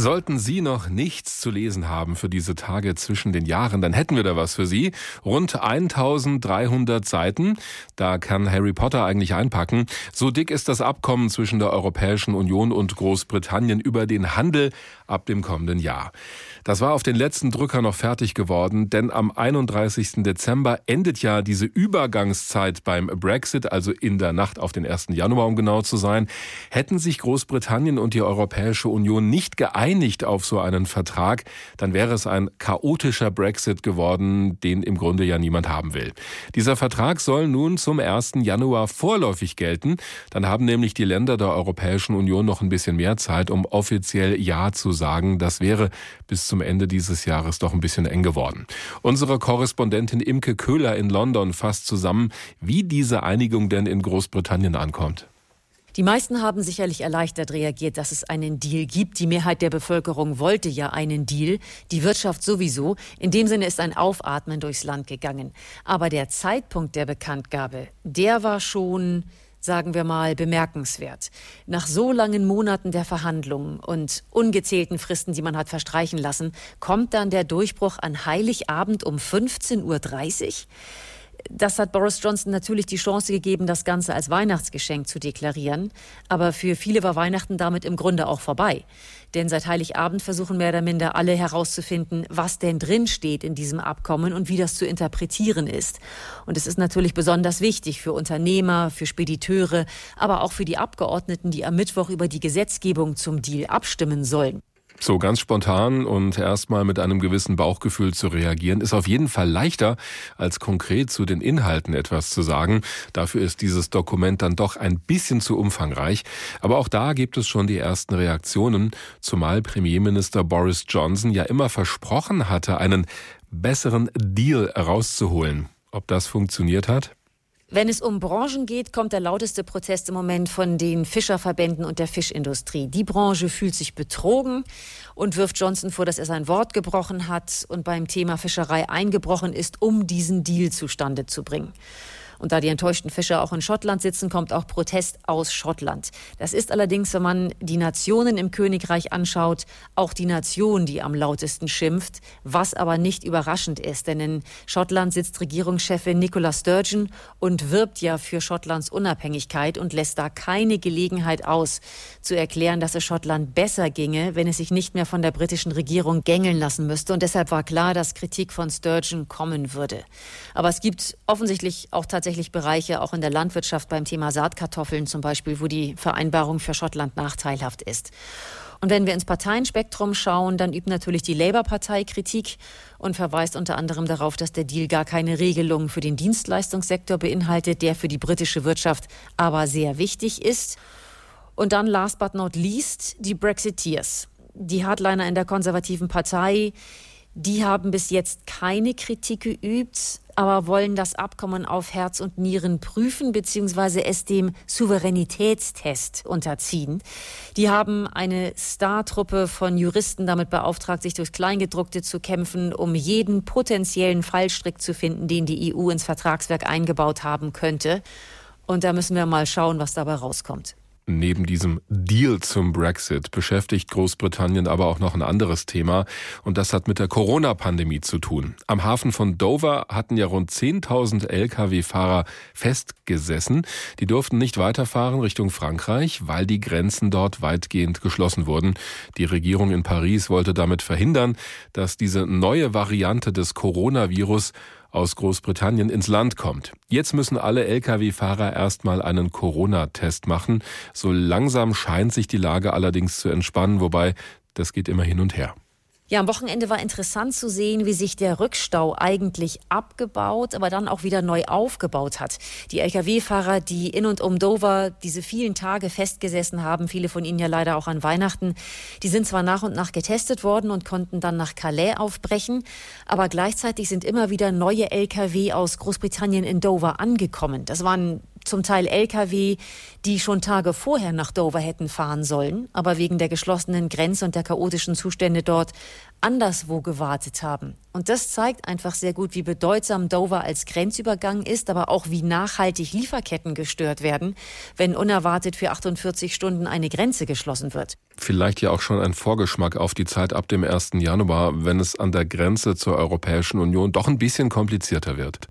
Sollten Sie noch nichts zu lesen haben für diese Tage zwischen den Jahren, dann hätten wir da was für Sie. Rund 1300 Seiten. Da kann Harry Potter eigentlich einpacken. So dick ist das Abkommen zwischen der Europäischen Union und Großbritannien über den Handel ab dem kommenden Jahr. Das war auf den letzten Drücker noch fertig geworden, denn am 31. Dezember endet ja diese Übergangszeit beim Brexit, also in der Nacht auf den 1. Januar, um genau zu sein. Hätten sich Großbritannien und die Europäische Union nicht geeinigt, geeinigt auf so einen Vertrag, dann wäre es ein chaotischer Brexit geworden, den im Grunde ja niemand haben will. Dieser Vertrag soll nun zum 1. Januar vorläufig gelten. Dann haben nämlich die Länder der Europäischen Union noch ein bisschen mehr Zeit, um offiziell Ja zu sagen. Das wäre bis zum Ende dieses Jahres doch ein bisschen eng geworden. Unsere Korrespondentin Imke Köhler in London fasst zusammen, wie diese Einigung denn in Großbritannien ankommt. Die meisten haben sicherlich erleichtert reagiert, dass es einen Deal gibt. Die Mehrheit der Bevölkerung wollte ja einen Deal. Die Wirtschaft sowieso. In dem Sinne ist ein Aufatmen durchs Land gegangen. Aber der Zeitpunkt der Bekanntgabe, der war schon sagen wir mal, bemerkenswert. Nach so langen Monaten der Verhandlungen und ungezählten Fristen, die man hat verstreichen lassen, kommt dann der Durchbruch an Heiligabend um 15.30 Uhr. Das hat Boris Johnson natürlich die Chance gegeben, das Ganze als Weihnachtsgeschenk zu deklarieren. Aber für viele war Weihnachten damit im Grunde auch vorbei. Denn seit Heiligabend versuchen mehr oder minder alle herauszufinden, was denn drin steht in diesem Abkommen und wie das zu interpretieren ist. Und es ist natürlich besonders wichtig für Unternehmer, für Spediteure, aber auch für die Abgeordneten, die am Mittwoch über die Gesetzgebung zum Deal abstimmen sollen. So ganz spontan und erstmal mit einem gewissen Bauchgefühl zu reagieren, ist auf jeden Fall leichter, als konkret zu den Inhalten etwas zu sagen. Dafür ist dieses Dokument dann doch ein bisschen zu umfangreich. Aber auch da gibt es schon die ersten Reaktionen, zumal Premierminister Boris Johnson ja immer versprochen hatte, einen besseren Deal rauszuholen. Ob das funktioniert hat? Wenn es um Branchen geht, kommt der lauteste Protest im Moment von den Fischerverbänden und der Fischindustrie. Die Branche fühlt sich betrogen und wirft Johnson vor, dass er sein Wort gebrochen hat und beim Thema Fischerei eingebrochen ist, um diesen Deal zustande zu bringen. Und da die enttäuschten Fischer auch in Schottland sitzen, kommt auch Protest aus Schottland. Das ist allerdings, wenn man die Nationen im Königreich anschaut, auch die Nation, die am lautesten schimpft, was aber nicht überraschend ist, denn in Schottland sitzt Regierungschefin Nicola Sturgeon und wirbt ja für Schottlands Unabhängigkeit und lässt da keine Gelegenheit aus, zu erklären, dass es Schottland besser ginge, wenn es sich nicht mehr von der britischen Regierung gängeln lassen müsste. Und deshalb war klar, dass Kritik von Sturgeon kommen würde. Aber es gibt offensichtlich auch tatsächlich tatsächlich Bereiche, auch in der Landwirtschaft beim Thema Saatkartoffeln zum Beispiel, wo die Vereinbarung für Schottland nachteilhaft ist. Und wenn wir ins Parteienspektrum schauen, dann übt natürlich die Labour-Partei Kritik und verweist unter anderem darauf, dass der Deal gar keine Regelung für den Dienstleistungssektor beinhaltet, der für die britische Wirtschaft aber sehr wichtig ist. Und dann last but not least die Brexiteers. Die Hardliner in der konservativen Partei, die haben bis jetzt keine Kritik geübt, aber wollen das Abkommen auf Herz und Nieren prüfen bzw. es dem Souveränitätstest unterziehen. Die haben eine Star-Truppe von Juristen damit beauftragt, sich durchs Kleingedruckte zu kämpfen, um jeden potenziellen Fallstrick zu finden, den die EU ins Vertragswerk eingebaut haben könnte. Und da müssen wir mal schauen, was dabei rauskommt. Neben diesem Deal zum Brexit beschäftigt Großbritannien aber auch noch ein anderes Thema und das hat mit der Corona-Pandemie zu tun. Am Hafen von Dover hatten ja rund 10.000 Lkw-Fahrer festgesessen. Die durften nicht weiterfahren Richtung Frankreich, weil die Grenzen dort weitgehend geschlossen wurden. Die Regierung in Paris wollte damit verhindern, dass diese neue Variante des Coronavirus aus Großbritannien ins Land kommt. Jetzt müssen alle Lkw-Fahrer erstmal einen Corona-Test machen. So langsam scheint sich die Lage allerdings zu entspannen, wobei das geht immer hin und her. Ja, am Wochenende war interessant zu sehen, wie sich der Rückstau eigentlich abgebaut, aber dann auch wieder neu aufgebaut hat. Die Lkw-Fahrer, die in und um Dover diese vielen Tage festgesessen haben, viele von ihnen ja leider auch an Weihnachten, die sind zwar nach und nach getestet worden und konnten dann nach Calais aufbrechen, aber gleichzeitig sind immer wieder neue Lkw aus Großbritannien in Dover angekommen. Das waren zum Teil Lkw, die schon Tage vorher nach Dover hätten fahren sollen, aber wegen der geschlossenen Grenze und der chaotischen Zustände dort anderswo gewartet haben. Und das zeigt einfach sehr gut, wie bedeutsam Dover als Grenzübergang ist, aber auch wie nachhaltig Lieferketten gestört werden, wenn unerwartet für 48 Stunden eine Grenze geschlossen wird. Vielleicht ja auch schon ein Vorgeschmack auf die Zeit ab dem 1. Januar, wenn es an der Grenze zur Europäischen Union doch ein bisschen komplizierter wird.